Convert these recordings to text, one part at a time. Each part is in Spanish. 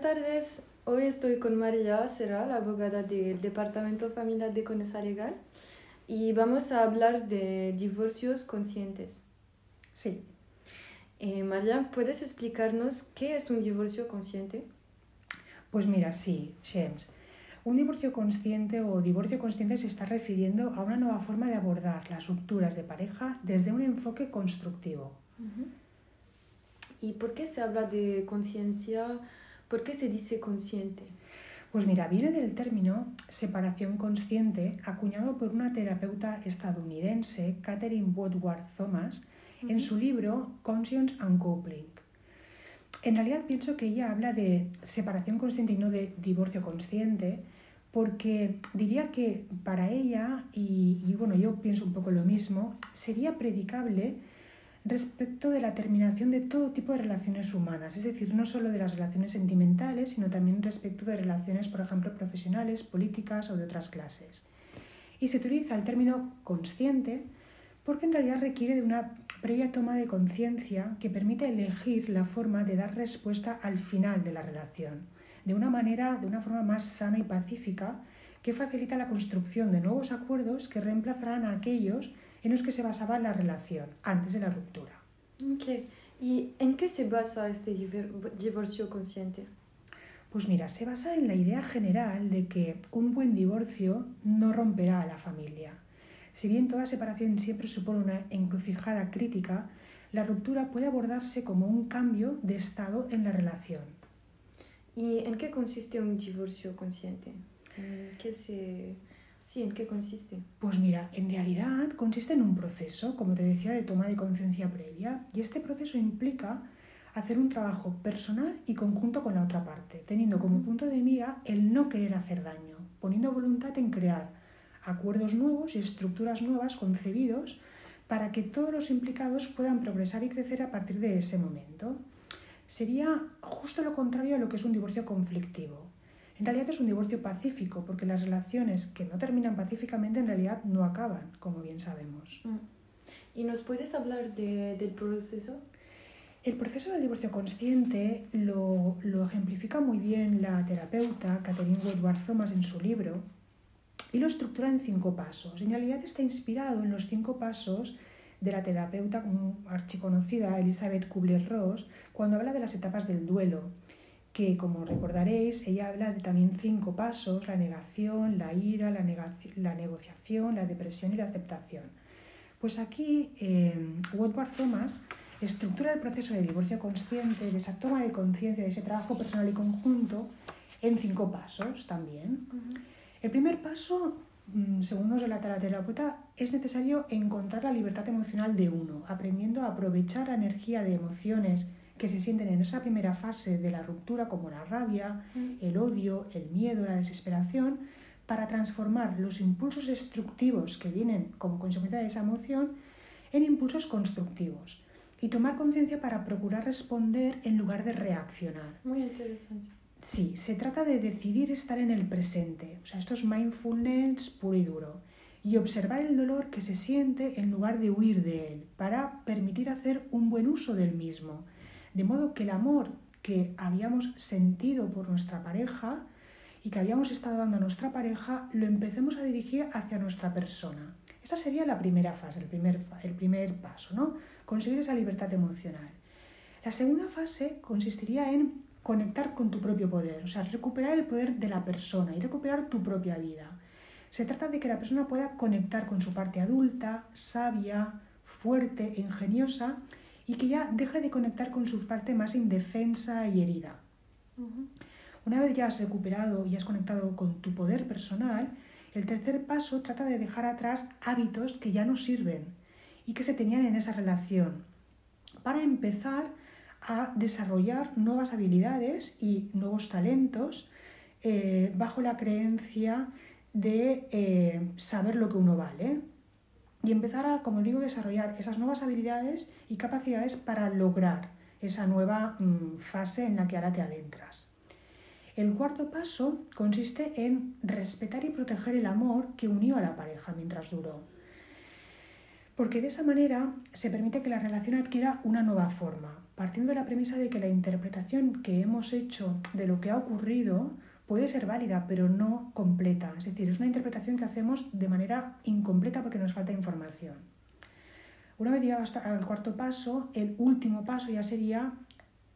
Buenas tardes. Hoy estoy con María Serral, abogada del Departamento Familiar de Conesa Legal, y vamos a hablar de divorcios conscientes. Sí. Eh, María, ¿puedes explicarnos qué es un divorcio consciente? Pues mira, sí, Shems. Un divorcio consciente o divorcio consciente se está refiriendo a una nueva forma de abordar las rupturas de pareja desde un enfoque constructivo. ¿Y por qué se habla de conciencia? ¿Por qué se dice consciente? Pues mira, viene del término separación consciente acuñado por una terapeuta estadounidense, Catherine Woodward Thomas, en su libro Conscience and Coupling. En realidad pienso que ella habla de separación consciente y no de divorcio consciente, porque diría que para ella, y, y bueno, yo pienso un poco lo mismo, sería predicable respecto de la terminación de todo tipo de relaciones humanas, es decir, no solo de las relaciones sentimentales, sino también respecto de relaciones, por ejemplo, profesionales, políticas o de otras clases. Y se utiliza el término consciente porque en realidad requiere de una previa toma de conciencia que permite elegir la forma de dar respuesta al final de la relación, de una manera, de una forma más sana y pacífica que facilita la construcción de nuevos acuerdos que reemplazarán a aquellos en los que se basaba la relación antes de la ruptura. ¿Y en qué se basa este divorcio consciente? Pues mira, se basa en la idea general de que un buen divorcio no romperá a la familia. Si bien toda separación siempre supone una encrucijada crítica, la ruptura puede abordarse como un cambio de estado en la relación. ¿Y en qué consiste un divorcio consciente? qué se Sí, ¿en qué consiste? Pues mira, en realidad consiste en un proceso, como te decía, de toma de conciencia previa. Y este proceso implica hacer un trabajo personal y conjunto con la otra parte, teniendo como punto de mira el no querer hacer daño, poniendo voluntad en crear acuerdos nuevos y estructuras nuevas concebidos para que todos los implicados puedan progresar y crecer a partir de ese momento. Sería justo lo contrario a lo que es un divorcio conflictivo. En realidad es un divorcio pacífico, porque las relaciones que no terminan pacíficamente en realidad no acaban, como bien sabemos. Mm. ¿Y nos puedes hablar del proceso? El proceso del divorcio consciente lo, lo, ejemplifica muy bien la terapeuta Catherine Woodward Thomas en su libro y lo estructura en cinco pasos. En realidad está inspirado en los cinco pasos de la terapeuta archiconocida Elizabeth Kubler-Ross cuando habla de las etapas del duelo que como recordaréis, ella habla de también cinco pasos, la negación, la ira, la, la negociación, la depresión y la aceptación. Pues aquí eh, Woodward Thomas estructura el proceso de divorcio consciente, de esa toma de conciencia, de ese trabajo personal y conjunto, en cinco pasos también. El primer paso, mm, según nos relata la terapeuta, es necesario encontrar la libertad emocional de uno, aprendiendo a aprovechar la energía de emociones que se sienten en esa primera fase de la ruptura, como la rabia, mm. el odio, el miedo, la desesperación, para transformar los impulsos destructivos que vienen como consecuencia de esa emoción en impulsos constructivos y tomar conciencia para procurar responder en lugar de reaccionar. Muy interesante. Sí, se trata de decidir estar en el presente, o sea, esto es mindfulness puro y duro, y observar el dolor que se siente en lugar de huir de él, para permitir hacer un buen uso del mismo de modo que el amor que habíamos sentido por nuestra pareja y que habíamos estado dando a nuestra pareja, lo empecemos a dirigir hacia nuestra persona. Esa sería la primera fase, el primer, el primer paso, ¿no? Conseguir esa libertad emocional. La segunda fase consistiría en conectar con tu propio poder, o sea, recuperar el poder de la persona y recuperar tu propia vida. Se trata de que la persona pueda conectar con su parte adulta, sabia, fuerte, ingeniosa y que ya deje de conectar con su parte más indefensa y herida. Una vez ya has recuperado y has conectado con tu poder personal, el tercer paso trata de dejar atrás hábitos que ya no sirven y que se tenían en esa relación, para empezar a desarrollar nuevas habilidades y nuevos talentos eh, bajo la creencia de eh, saber lo que uno vale y empezar a, como digo, desarrollar esas nuevas habilidades y capacidades para lograr esa nueva mm, fase en la que ahora te adentras. El cuarto paso consiste en respetar y proteger el amor que unió a la pareja mientras duró. Porque de esa manera se permite que la relación adquiera una nueva forma, partiendo de la premisa de que la interpretación que hemos hecho de lo que ha ocurrido puede ser válida, pero no completa. Es decir, es una interpretación que hacemos de manera incompleta porque nos falta información. Una vez llegado al cuarto paso, el último paso ya sería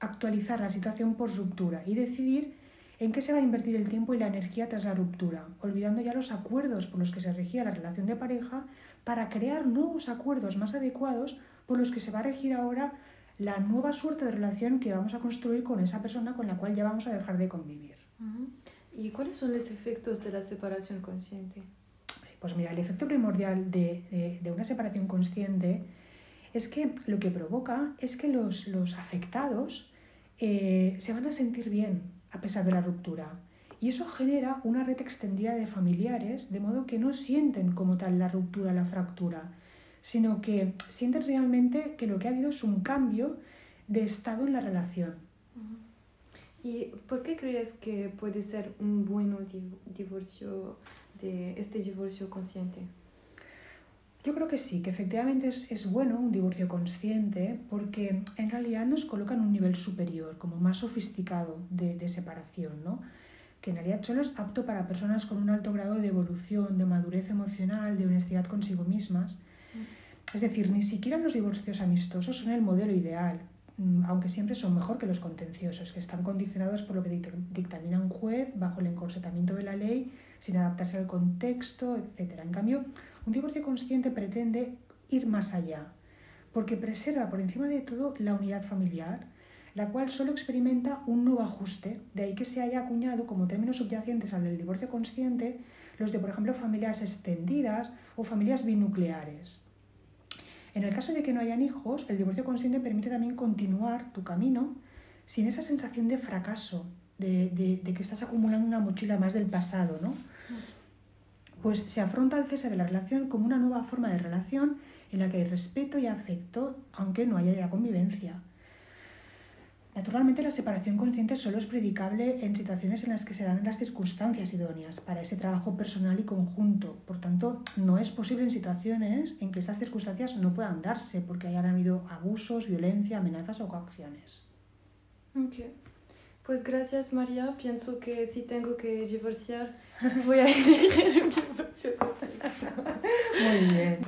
actualizar la situación por ruptura y decidir en qué se va a invertir el tiempo y la energía tras la ruptura, olvidando ya los acuerdos por los que se regía la relación de pareja para crear nuevos acuerdos más adecuados por los que se va a regir ahora la nueva suerte de relación que vamos a construir con esa persona con la cual ya vamos a dejar de convivir. ¿Y cuáles son los efectos de la separación consciente? Pues mira, el efecto primordial de, una separación consciente es que lo que provoca es que los, afectados eh, se van a sentir bien a pesar de la ruptura. Y eso genera una red extendida de familiares, de modo que no sienten como tal la ruptura, la fractura, sino que sienten realmente que lo que ha habido es un cambio de estado en la relación. ¿Y por qué crees que puede ser un buen divorcio de este divorcio consciente? Yo creo que sí, que efectivamente es, bueno un divorcio consciente porque en realidad nos coloca en un nivel superior, como más sofisticado de, de separación, ¿no? que en realidad solo es apto para personas con un alto grado de evolución, de madurez emocional, de honestidad consigo mismas es decir, ni siquiera los divorcios amistosos son el modelo ideal, mm, aunque siempre son mejor que los contenciosos, que están condicionados por lo que dictamina un juez bajo el encorsetamiento de la ley, sin adaptarse al contexto, etc. En cambio, un divorcio consciente pretende ir más allá, porque preserva por encima de todo la unidad familiar, la cual solo experimenta un nuevo ajuste, de ahí que se haya acuñado como términos subyacentes al del divorcio consciente los de, por ejemplo, familias extendidas o familias binucleares. En el caso de que no hayan hijos, el divorcio consciente permite también continuar tu camino sin esa sensación de fracaso, de, que estás acumulando una mochila más del pasado, ¿no? Pues se afronta el cese de la relación como una nueva forma de relación en la que hay respeto y afecto, aunque no haya ya convivencia. Naturalmente la separación consciente solo es predicable en situaciones en las que se dan las circunstancias idóneas para ese trabajo personal y conjunto. Por tanto, no es posible en situaciones en que estas circunstancias no puedan darse porque hayan habido abusos, violencia, amenazas o coacciones. Ok. Pues gracias María. Pienso que si tengo que divorciar, voy a elegir un divorcio. Muy bien.